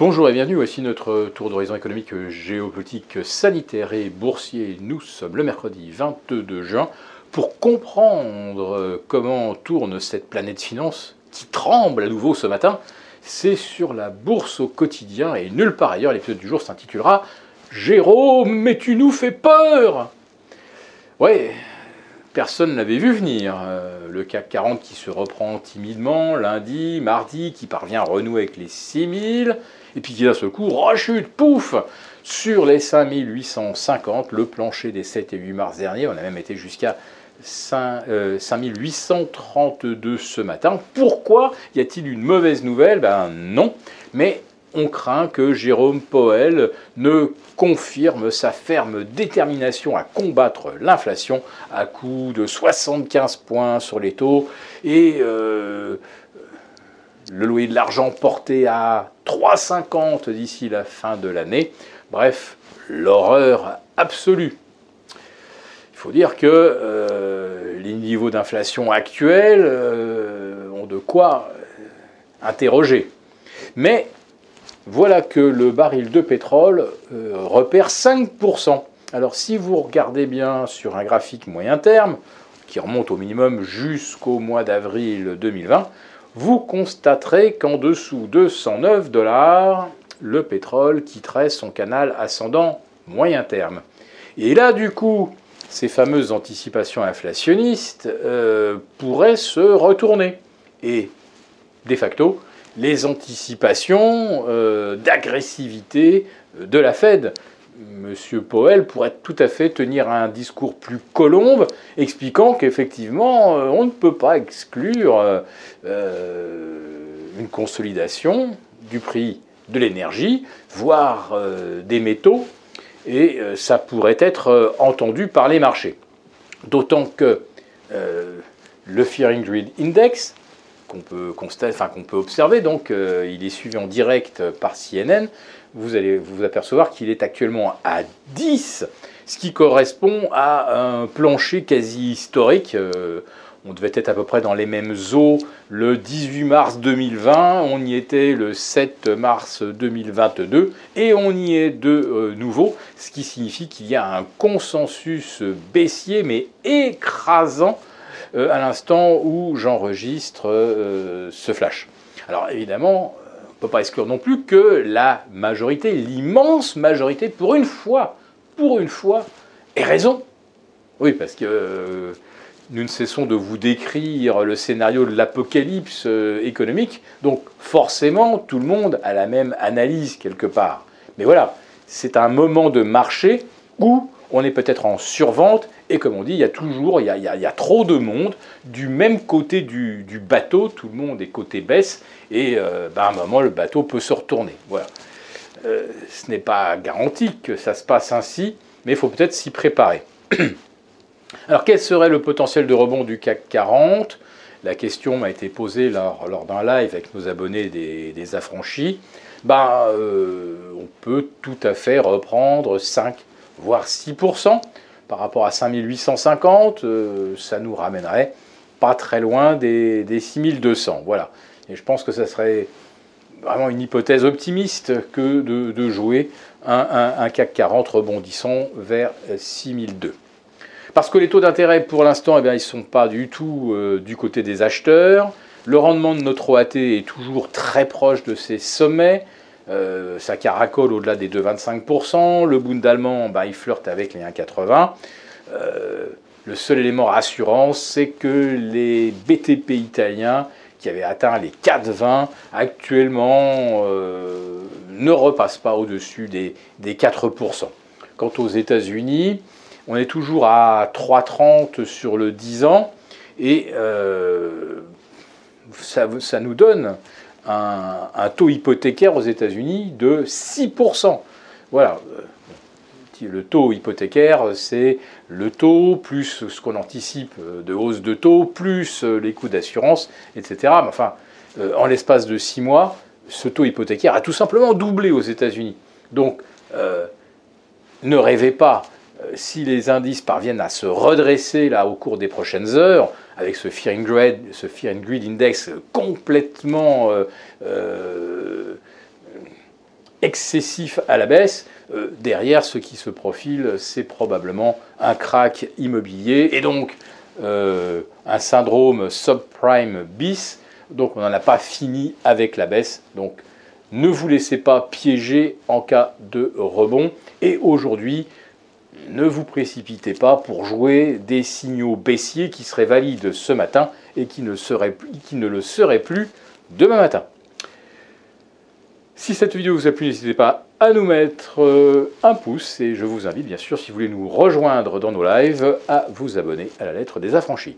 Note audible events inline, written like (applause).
Bonjour et bienvenue, voici notre tour d'horizon économique, géopolitique, sanitaire et boursier. Nous sommes le mercredi 22 juin pour comprendre comment tourne cette planète finance qui tremble à nouveau ce matin. C'est sur la bourse au quotidien et nulle part ailleurs. L'épisode du jour s'intitulera Jérôme, mais tu nous fais peur Ouais, personne n'avait vu venir. Euh, le CAC 40 qui se reprend timidement lundi, mardi, qui parvient à renouer avec les 6000 et puis qui d'un seul coup rechute, pouf, sur les 5850, le plancher des 7 et 8 mars dernier. On a même été jusqu'à 5832 euh, ce matin. Pourquoi y a-t-il une mauvaise nouvelle? Ben non, mais on craint que Jérôme Powell ne confirme sa ferme détermination à combattre l'inflation à coup de 75 points sur les taux et euh, le loyer de l'argent porté à 3,50 d'ici la fin de l'année. Bref, l'horreur absolue. Il faut dire que euh, les niveaux d'inflation actuels euh, ont de quoi interroger. Mais voilà que le baril de pétrole repère 5%. Alors si vous regardez bien sur un graphique moyen terme, qui remonte au minimum jusqu'au mois d'avril 2020, vous constaterez qu'en dessous de 109 dollars, le pétrole quitterait son canal ascendant moyen terme. Et là, du coup, ces fameuses anticipations inflationnistes euh, pourraient se retourner. Et, de facto, les anticipations euh, d'agressivité de la Fed. M. Powell pourrait tout à fait tenir un discours plus colombe, expliquant qu'effectivement, euh, on ne peut pas exclure euh, euh, une consolidation du prix de l'énergie, voire des métaux, et ça pourrait être entendu par les marchés. D'autant que le Fearing Grid Index, qu'on peut, constater, enfin, qu'on peut observer, donc il est suivi en direct par CNN, vous allez vous apercevoir qu'il est actuellement à 10, ce qui correspond à un plancher quasi historique. Euh, on devait être à peu près dans les mêmes eaux le 18 mars 2020, on y était le 7 mars 2022 et on y est de euh, nouveau, ce qui signifie qu'il y a un consensus baissier mais écrasant euh, à l'instant où j'enregistre ce flash. Alors évidemment, ne peut pas exclure non plus que la majorité, l'immense majorité, pour une fois, pour une fois, ait raison. Oui, parce que euh, nous ne cessons de vous décrire le scénario de l'apocalypse euh, économique, donc forcément tout le monde a la même analyse quelque part. Mais voilà, c'est un moment de marché où on est peut-être en survente, et comme on dit, il y a toujours, il y a, trop de monde du même côté du, bateau, tout le monde est côté baisse, et euh, ben, à un moment, le bateau peut se retourner. Voilà. Euh, ce n'est pas garanti que ça se passe ainsi, mais il faut peut-être s'y préparer. (clears throat) Alors, quel serait le potentiel de rebond du CAC 40 La question m'a été posée lors, d'un live avec nos abonnés des, affranchis. Ben, euh, on peut tout à fait reprendre 5 voire 6%. Par rapport à 5850, euh, ça nous ramènerait pas très loin des, 6200. Voilà. Et je pense que ça serait vraiment une hypothèse optimiste que de, jouer un, CAC 40 rebondissant vers 6002. Parce que les taux d'intérêt, pour l'instant, eh ils ne sont pas du tout euh, du côté des acheteurs. Le rendement de notre OAT est toujours très proche de ses sommets. Euh, ça caracole au-delà des 2,25%. Le Bund allemand, bah, il flirte avec les 1,80. Euh, le seul élément rassurant, c'est que les BTP italiens, qui avaient atteint les 4,20, actuellement euh, ne repassent pas au-dessus des, 4%. Quant aux États-Unis, on est toujours à 3,30 sur le 10 ans, et ça, ça, nous donne un, taux hypothécaire aux États-Unis de 6%. Voilà. Le taux hypothécaire, c'est le taux plus ce qu'on anticipe de hausse de taux, plus les coûts d'assurance, etc. Enfin, euh, en l'espace de 6 mois, ce taux hypothécaire a tout simplement doublé aux États-Unis. Donc, euh, ne rêvez pas si les indices parviennent à se redresser là au cours des prochaines heures, avec ce Fear and Greed, Index complètement euh, euh, excessif à la baisse, euh, derrière ce qui se profile, c'est probablement un crack immobilier et donc euh, un syndrome subprime bis. Donc on n'en a pas fini avec la baisse. Donc ne vous laissez pas piéger en cas de rebond. Et aujourd'hui, ne vous précipitez pas pour jouer des signaux baissiers qui seraient valides ce matin et qui ne, le seraient plus demain matin. Si cette vidéo vous a plu, n'hésitez pas à nous mettre euh, un pouce et je vous invite bien sûr, si vous voulez nous rejoindre dans nos lives, à vous abonner à la lettre des affranchis.